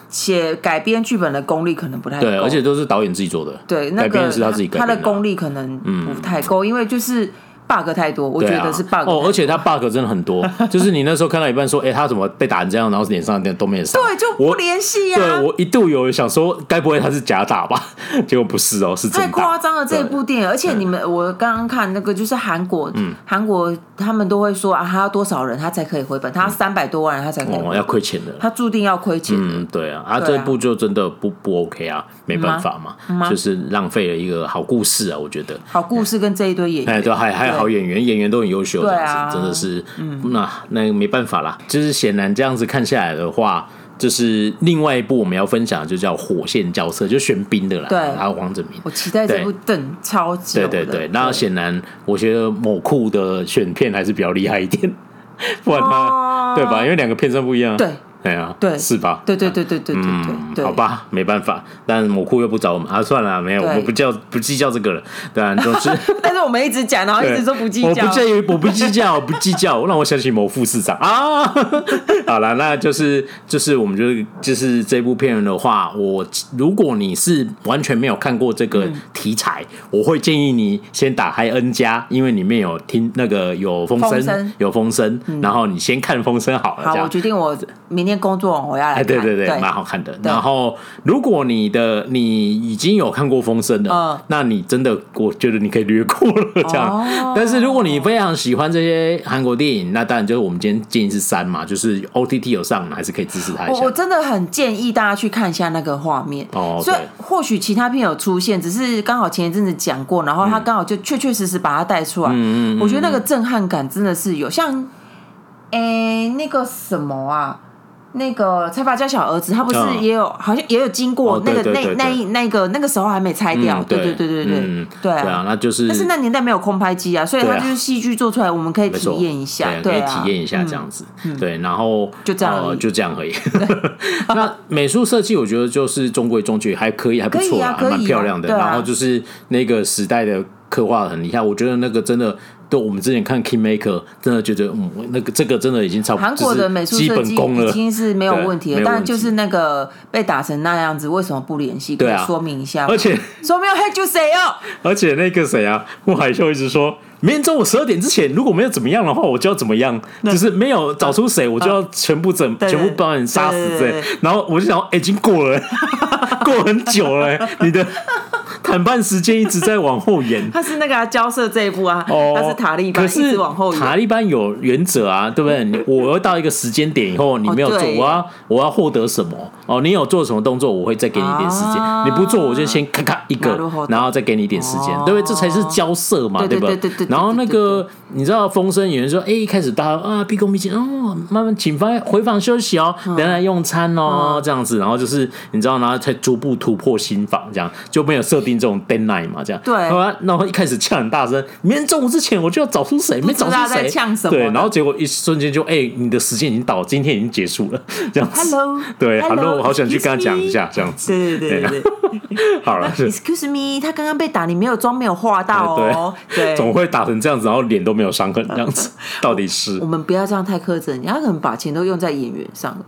写改编剧本的功力可能不太够，对，而且都是导演自己做的，对，改编是他自己他的功力可能不太够，因为就是。Bug 太多，我觉得是 bug 哦，而且他 bug 真的很多，就是你那时候看到一半说，哎，他怎么被打成这样，然后脸上都没有伤，对，就不联系呀。对，我一度有想说，该不会他是假打吧？结果不是哦，是真的。太夸张了这一部电影，而且你们我刚刚看那个就是韩国，韩国他们都会说啊，他要多少人他才可以回本？他三百多万人他才可以，哦，要亏钱的，他注定要亏钱。嗯，对啊，啊，这部就真的不不 OK 啊，没办法嘛，就是浪费了一个好故事啊，我觉得。好故事跟这一堆演员，哎，对，还还有好演员，演员都。很优秀，这样子真的是，嗯，那那没办法啦。就是显然这样子看下来的话，就是另外一部我们要分享的就叫《火线交涉》，就玄彬的啦。对，还有黄子明。我期待这部等超级。对对对，那显然我觉得某库的选片还是比较厉害一点，不然他对吧？因为两个片商不一样。对。对啊，对，是吧？对对对对对对对，好吧，没办法，但某库又不找我们啊，算了，没有，我们不叫不计较这个了，对啊，总之，但是我们一直讲，然后一直说不计较，我不介意，我不计较，我不计较，让我想起某副市长啊，好了，那就是就是我们就是就是这部片的话，我如果你是完全没有看过这个题材，我会建议你先打开 N 加，因为里面有听那个有风声，有风声，然后你先看风声好了，好，我决定我明天。工作我要来看，对对对，蛮好看的。然后，如果你的你已经有看过《风声》了，那你真的我觉得你可以略过了这样。但是，如果你非常喜欢这些韩国电影，那当然就是我们今天建议是三嘛，就是 OTT 有上，还是可以支持他一下。我真的很建议大家去看一下那个画面哦。所以或许其他片有出现，只是刚好前一阵子讲过，然后他刚好就确确实实把它带出来。嗯嗯，我觉得那个震撼感真的是有，像诶那个什么啊。那个财阀家小儿子，他不是也有，好像也有经过那个那那那个那个时候还没拆掉，对对对对对对啊，那就是，但是那年代没有空拍机啊，所以他就是戏剧做出来，我们可以体验一下，对，可以体验一下这样子，对，然后就这样，就这样而已。那美术设计我觉得就是中规中矩，还可以，还不错啊，蛮漂亮的。然后就是那个时代的刻画很厉害，我觉得那个真的。对，我们之前看《Kingmaker》，真的觉得，嗯，那个这个真的已经超韩国的美术设计已经是没有问题了，但就是那个被打成那样子，为什么不联系？可以说明一下。而且说没有黑就谁哦？而且那个谁啊，穆海秀一直说，明天中午十二点之前，如果没有怎么样的话，我就要怎么样，就是没有找出谁，我就要全部整，全部把人杀死。对，然后我就想，已经过了，过很久了，你的。谈判时间一直在往后延，他是那个交涉这一步啊，哦他是塔利班，可是往后延。塔利班有原则啊，对不对？我要到一个时间点以后，你没有做，我要我要获得什么？哦，你有做什么动作，我会再给你一点时间。你不做，我就先咔咔一个，然后再给你一点时间，对不对？这才是交涉嘛，对不对？然后那个你知道，风声有人说，哎，一开始大家啊，毕恭毕敬，哦，慢慢请翻回房休息哦，等下来用餐哦，这样子，然后就是你知道，然后才逐步突破心房，这样就没有设定。这种 deadline 嘛，这样。对，然后一开始呛很大声，明天中午之前我就要找出谁，没找出谁，对，然后结果一瞬间就哎，你的时间已经到，今天已经结束了，这样子，Hello，对，Hello，我好想去跟他讲一下，这样子，对对对对，好了，Excuse me，他刚刚被打，你没有妆没有化到哦，对，总会打成这样子，然后脸都没有伤痕，这样子，到底是。我们不要这样太苛责，你要可能把钱都用在演员上了，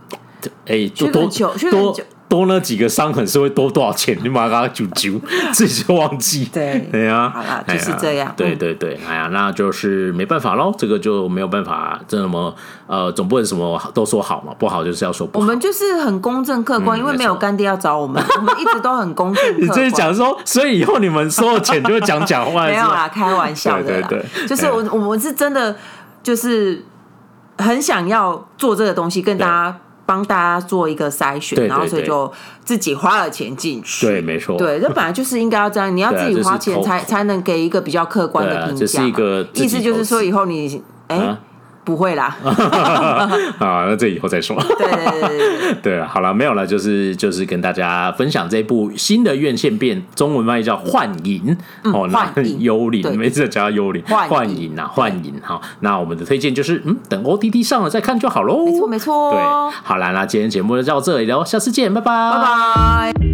哎，多多多。多那几个伤痕是会多多少钱？你把它揪揪，自己就忘记。对对呀，好啦，就是这样。对对对，哎呀，那就是没办法喽，这个就没有办法，这么呃，总不能什么都说好嘛，不好就是要说不好。我们就是很公正客观，因为没有干爹要找我们，我们一直都很公正。你这是讲说，所以以后你们收了钱就会讲讲话，没有啦，开玩笑的啦。对对，就是我我们是真的，就是很想要做这个东西，跟大家。帮大家做一个筛选，对对对，然后所以就自己花了钱进去。对，没错。对，这本来就是应该要这样，你要自己花钱才才能给一个比较客观的评价。这是一个意思，就是说以后你哎，不会啦，啊，那这以后再说。对对对对对，好了，没有了，就是就是跟大家分享这部新的院线片，中文翻译叫《幻影》哦，那 幽灵，每次叫幽灵，幻影啊，幻影。好，那我们的推荐就是，嗯，等 OTT 上了再看就好喽。没错没错。对，好啦，那今天节目就到这里喽，下次见，拜拜，拜拜。